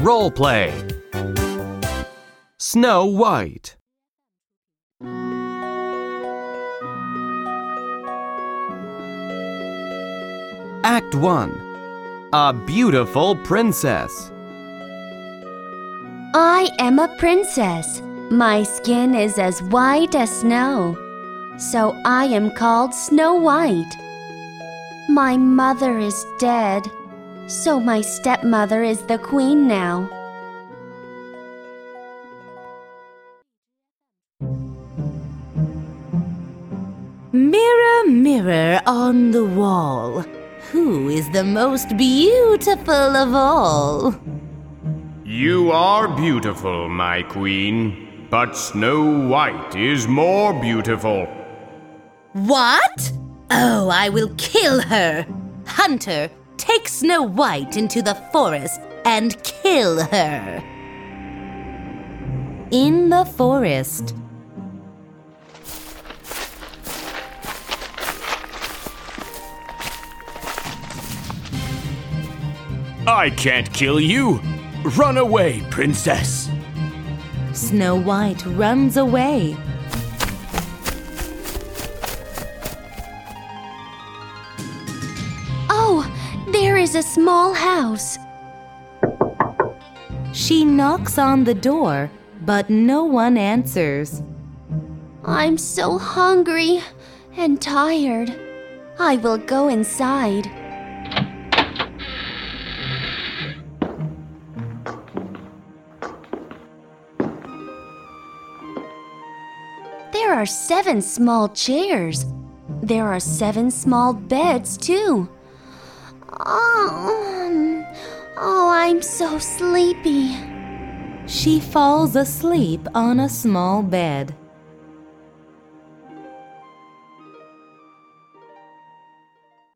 Role play. Snow White. Act 1 A Beautiful Princess. I am a princess. My skin is as white as snow. So I am called Snow White. My mother is dead. So my stepmother is the queen now. Mirror, mirror on the wall, who is the most beautiful of all? You are beautiful, my queen, but Snow White is more beautiful. What? Oh, I will kill her. Hunter, take Snow White into the forest and kill her. In the forest. I can't kill you. Run away, princess. Snow White runs away. Is a small house. She knocks on the door, but no one answers. I'm so hungry and tired. I will go inside. There are seven small chairs. There are seven small beds, too. Oh, oh I'm so sleepy. She falls asleep on a small bed.